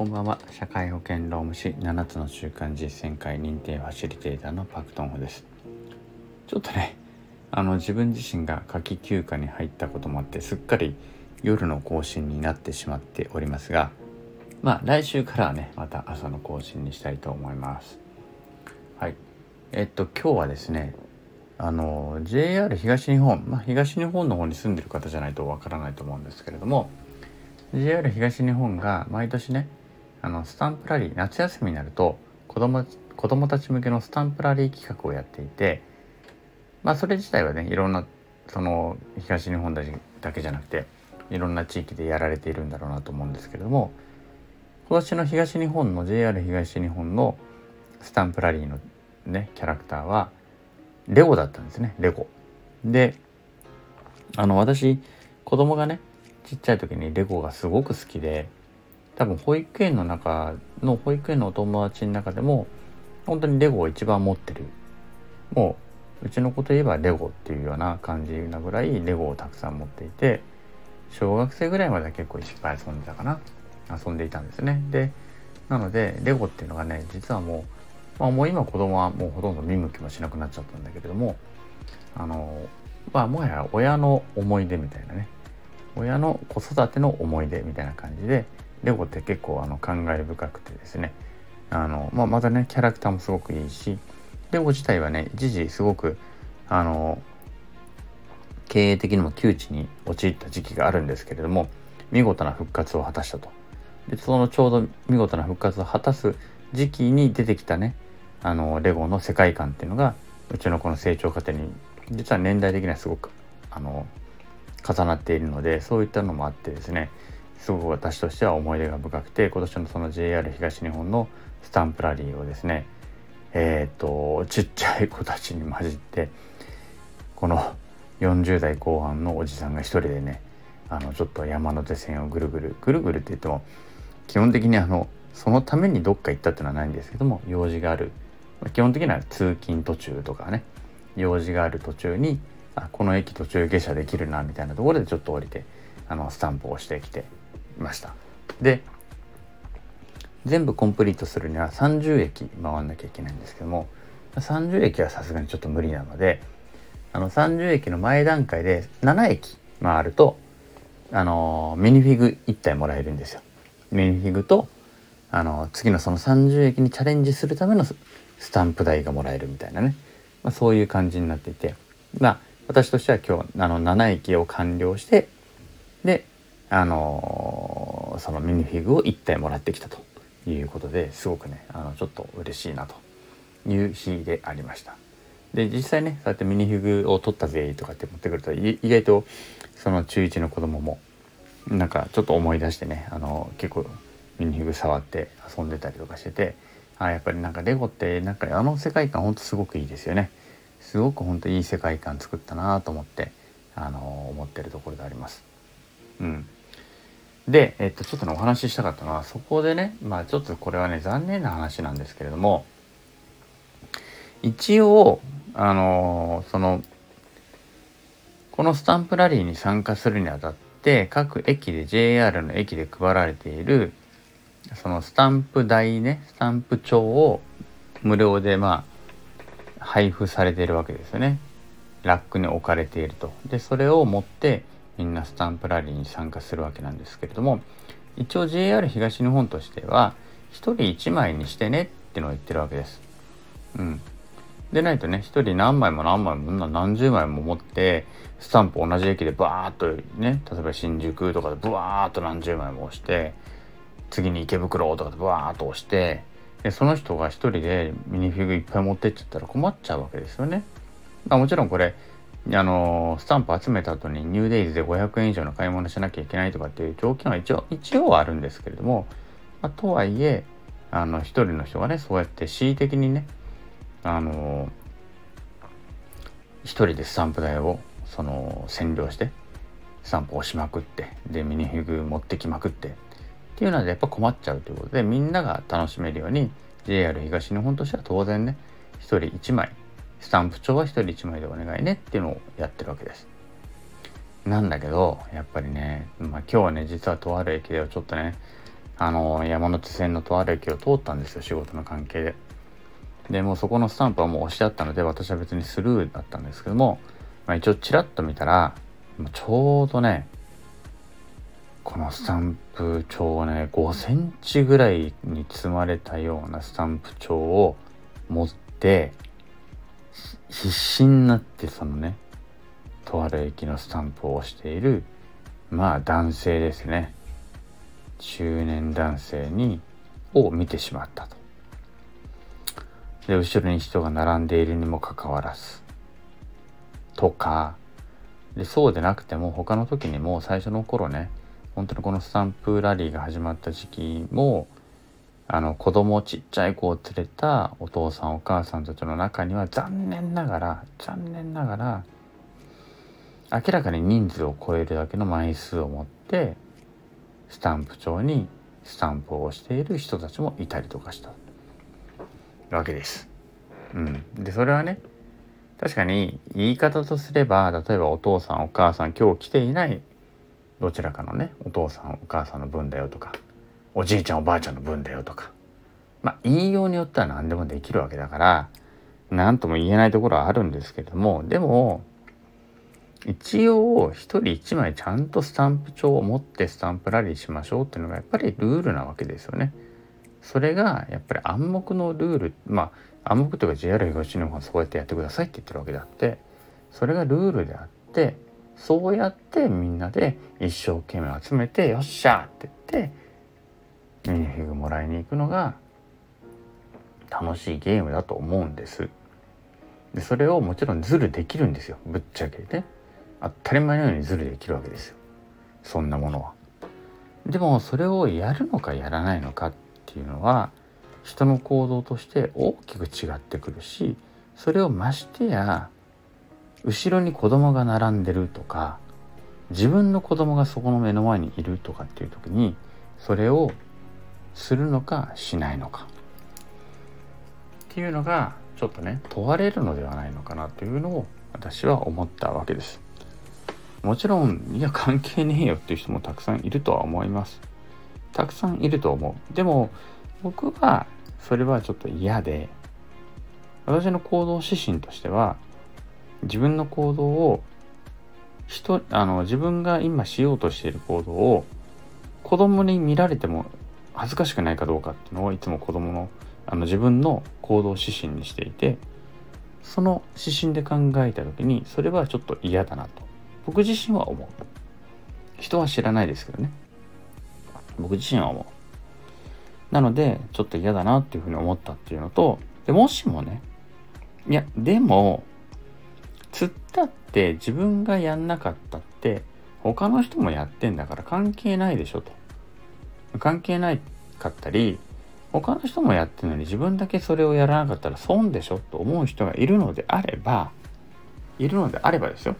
こんばんは。社会保険労務士7つの習慣実践会認定ファシリテーターのパクトンホです。ちょっとねあの自分自身が夏季休暇に入ったこともあってすっかり夜の更新になってしまっておりますがまあ来週からはねまた朝の更新にしたいと思います。はい。えっと今日はですねあの JR 東日本、まあ、東日本の方に住んでる方じゃないとわからないと思うんですけれども JR 東日本が毎年ねあのスタンプラリー夏休みになると子供子供たち向けのスタンプラリー企画をやっていてまあそれ自体はねいろんなその東日本だけじゃなくていろんな地域でやられているんだろうなと思うんですけれども今年の東日本の JR 東日本のスタンプラリーのねキャラクターはレゴだったんですねレゴ。であの私子供がねちっちゃい時にレゴがすごく好きで多分保育園の中の保育園のお友達の中でも本当にレゴを一番持ってる。もううちの子といえばレゴっていうような感じなぐらいレゴをたくさん持っていて小学生ぐらいまでは結構いっぱい遊んでたかな。遊んでいたんですね。でなのでレゴっていうのがね実はもう、まあ、もう今子供はもうほとんど見向きもしなくなっちゃったんだけれどもあのまあもはや親の思い出みたいなね。親の子育ての思い出みたいな感じでレゴって結構あの感慨深くてですね。あの、まあ、またねキャラクターもすごくいいしレゴ自体はね一時すごくあの経営的にも窮地に陥った時期があるんですけれども見事な復活を果たしたと。でそのちょうど見事な復活を果たす時期に出てきたねあのレゴの世界観っていうのがうちの子の成長過程に実は年代的にはすごくあの重なっているのでそういったのもあってですねすごく私としては思い出が深くて今年のその JR 東日本のスタンプラリーをですねえっ、ー、とちっちゃい子たちに混じってこの40代後半のおじさんが一人でねあのちょっと山手線をぐるぐるぐるぐるって言っても基本的にあのそのためにどっか行ったっていうのはないんですけども用事がある。基本的には通勤途中とかね用事がある途中にあこの駅途中下車できるなみたいなところでちょっと降りてあのスタンプをしてきてました。で全部コンプリートするには30駅回んなきゃいけないんですけども30駅はさすがにちょっと無理なのであの30駅の前段階で7駅回るとあのミニフィグ1体もらえるんですよ。ミニフィグとあの次のその30駅にチャレンジするためのスタンプ代がもらえるみたいなね、まあ、そういう感じになっていて。まあ私としては今日あの7駅を完了してであのそのミニフィグを1体もらってきたということですごくねあのちょっと嬉しいなという日でありました。で実際ねそうやってミニフィグを取ったぜとかって持ってくると意外とその中1の子供もなんかちょっと思い出してねあの結構ミニフィグ触って遊んでたりとかしててあやっぱりなんかレゴってなんかあの世界観ほんとすごくいいですよね。すごく本当いい世界観作ったなと思ってあの思ってるところであります。うん、で、えっと、ちょっとねお話ししたかったのはそこでねまあちょっとこれはね残念な話なんですけれども一応あのそのこのスタンプラリーに参加するにあたって各駅で JR の駅で配られているそのスタンプ台ねスタンプ帳を無料でまあ配布されているわけですよね。ラックに置かれていると。でそれを持ってみんなスタンプラリーに参加するわけなんですけれども一応 JR 東日本としては1人1枚にしてねってのを言ってるわけです。うん、でないとね1人何枚も何枚も何十枚も持ってスタンプ同じ駅でバーッとね例えば新宿とかでブワーッと何十枚も押して次に池袋とかでブワーッと押してでその人が一人でミニフィグいっぱい持ってっちゃったら困っちゃうわけですよね。まあ、もちろんこれあのスタンプ集めた後にニューデイズで500円以上の買い物しなきゃいけないとかっていう条件は一応一応あるんですけれども、まあ、とはいえあの一人の人がねそうやって恣意的にねあの一人でスタンプ台をその占領してスタンプ押しまくってでミニフィグ持ってきまくってっていうのはやっぱ困っちゃうということでみんなが楽しめるように JR 東日本としては当然ね1人1枚スタンプ帳は1人1枚でお願いねっていうのをやってるわけです。なんだけどやっぱりね、まあ、今日はね実はとある駅ではちょっとねあの山手線のとある駅を通ったんですよ仕事の関係で。でもうそこのスタンプはもう押してあったので私は別にスルーだったんですけども、まあ、一応チラッと見たらちょうどねこのスタンプ帳をね5センチぐらいに積まれたようなスタンプ帳を持って必死になってそのねとある駅のスタンプを押しているまあ男性ですね中年男性にを見てしまったと。で後ろに人が並んでいるにもかかわらずとかでそうでなくても他の時にも最初の頃ね本当にこのスタンプラリーが始まった時期もあの子供ちっちゃい子を連れたお父さんお母さんたちの中には残念ながら残念ながら明らかに人数を超えるだけの枚数を持ってスタンプ帳にスタンプをしている人たちもいたりとかしたわけです。うん、でそれはね確かに言い方とすれば例えばお父さんお母さん今日来ていないどちらかのねお父さんお母さんの分だよとかおじいちゃんおばあちゃんの分だよとかまあ言いようによっては何でもできるわけだから何とも言えないところはあるんですけれどもでも一応一人一枚ちゃんとスタンプ帳を持ってスタンプラリーしましょうっていうのがやっぱりルールなわけですよね。それがやっぱり暗黙のルールまあ暗黙というか JR 東日本はそうやってやってくださいって言ってるわけであってそれがルールであってそうやってみんなで一生懸命集めてよっしゃって言ってミニフィグもらいに行くのが楽しいゲームだと思うん。です。でそれをもちろん。ズルできるん。ですよぶっちゃけね。当たり前のようにズルできるわけですよそん。なものは。でもそれをやるのかやらないのかっていうのは人の行動として大きく違ってくるしそれをましてや後ろに子供が並ん。でるとか自分の子供がそこの目の前にいるとかっていう時にそれをするのかしないのかっていうのがちょっとね問われるのではないのかなというのを私は思ったわけです。もちろんいや関係ねえよっていう人もたくさんいるとは思います。たくさんいると思う。でも僕はそれはちょっと嫌で私の行動指針としては自分の行動を人あの自分が今しようとしている行動を子供に見られても恥ずかしくないかどうかっていうのをいつも子供のあの自分の行動指針にしていてその指針で考えた時にそれはちょっと嫌だなと。僕自身は思う。人は知らないですけどね。僕自身は思う。なのでちょっと嫌だなっていうふうに思ったっていうのとでもしもねいやでも釣ったって自分がやんなかったって他の人もやってんだから関係ないでしょと。関係ないかったり他の人もやってるのに自分だけそれをやらなかったら損でしょと思う人がいるのであればいるのであればですよ。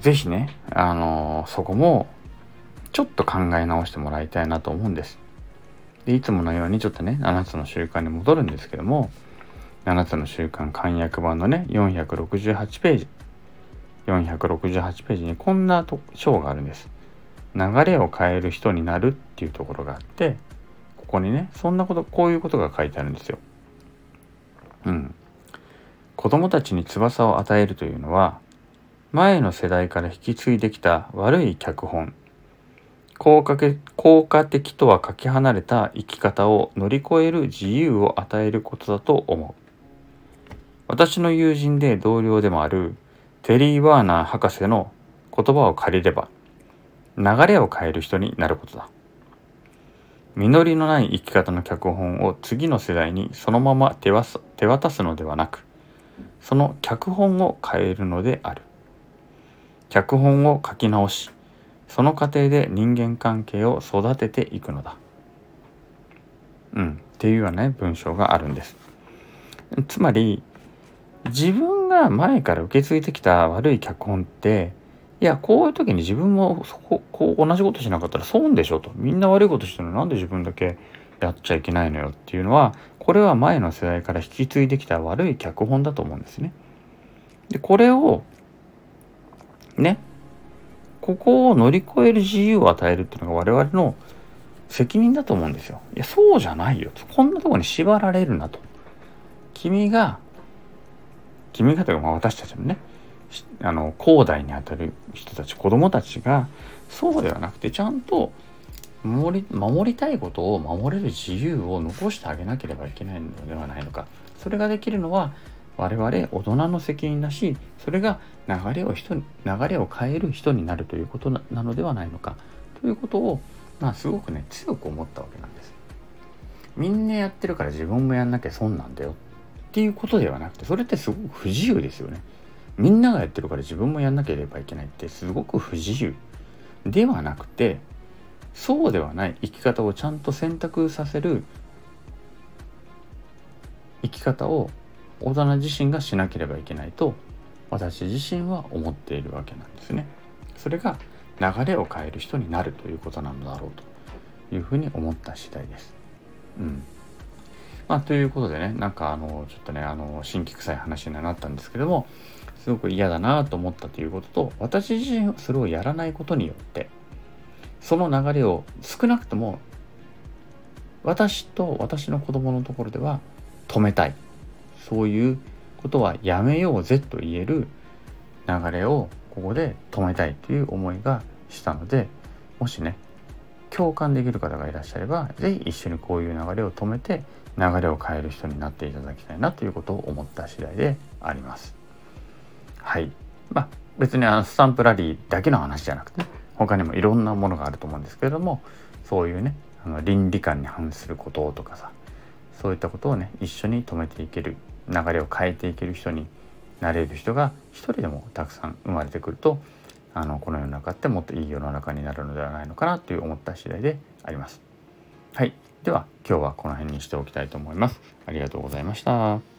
是非ねあのー、そこもちょっと考え直してもらいたいなと思うんです。でいつものようにちょっとね7つの習慣に戻るんですけども7つの習慣簡約版のね468ページ。468ページにこんな章があるんです。流れを変える人になるっていうところがあってここにねそんなことこういうことが書いてあるんですよ。うん。子供たちに翼を与えるというのは前の世代から引き継いできた悪い脚本効果効果的とはかけ離れた生き方を乗り越える自由を与えることだと思う。私の友人で同僚でもあるテリー・ワーナー博士の言葉を借りれば流れを変える人になることだ。実りのない生き方の脚本を次の世代にそのまま手渡すのではなくその脚本を変えるのである。脚本を書き直しその過程で人間関係を育てていくのだ。うんっていうようなね文章があるんです。つまり自分が前から受け継いできた悪い脚本っていやこういう時に自分もそここう同じことしなかったら損でしょとみんな悪いことしてるのなんで自分だけやっちゃいけないのよっていうのはこれは前の世代から引き継いできた悪い脚本だと思うんですね。でこれをねここを乗り越える自由を与えるっていうのが我々の責任だと思うんですよ。いやそうじゃないよこんなとこに縛られるなと。君が君がというかまあ私たちのねあの広大にあたる人たち子供たちがそうではなくてちゃんと守り守りたいことを守れる自由を残してあげなければいけないのではないのかそれができるのは我々大人の責任だしそれが流れを人流れを変える人になるということなのではないのかということをまあすごくね強く思ったわけなんです。みんなやってるから自分もやんなきゃ損なんだよっていうことではなくてそれってすごく不自由ですよね。みんながやってるから自分もやんなければいけないってすごく不自由ではなくてそうではない生き方をちゃんと選択させる生き方を大人自身がしなければいけないと私自身は思っているわけなんですね。それが流れを変える人になるということなのだろうというふうに思った次第です。うんまあ、ということでねなんかあのちょっとねあの新規臭い話にはなったんですけどもすごく嫌だなと思ったということと私自身それをやらないことによってその流れを少なくとも私と私の子供のところでは止めたいそういうことはやめようぜと言える流れをここで止めたいという思いがしたのでもしね共感できる方がいらっしゃれば是非一緒にこういう流れを止めて流れを変える人になっていただきたいなということを思った次第であります。はいまあ別にあのスタンプラリーだけの話じゃなくて、他にもいろんなものがあると思うんですけれどもそういうねあの倫理観に反することとかさそういったことをね一緒に止めていける流れを変えていける人になれる人が一人でもたくさん生まれてくるとあのこの世の中ってもっといい世の中になるのではないのかなという思った次第であります。はい。では今日はこの辺にしておきたいと思います。ありがとうございました。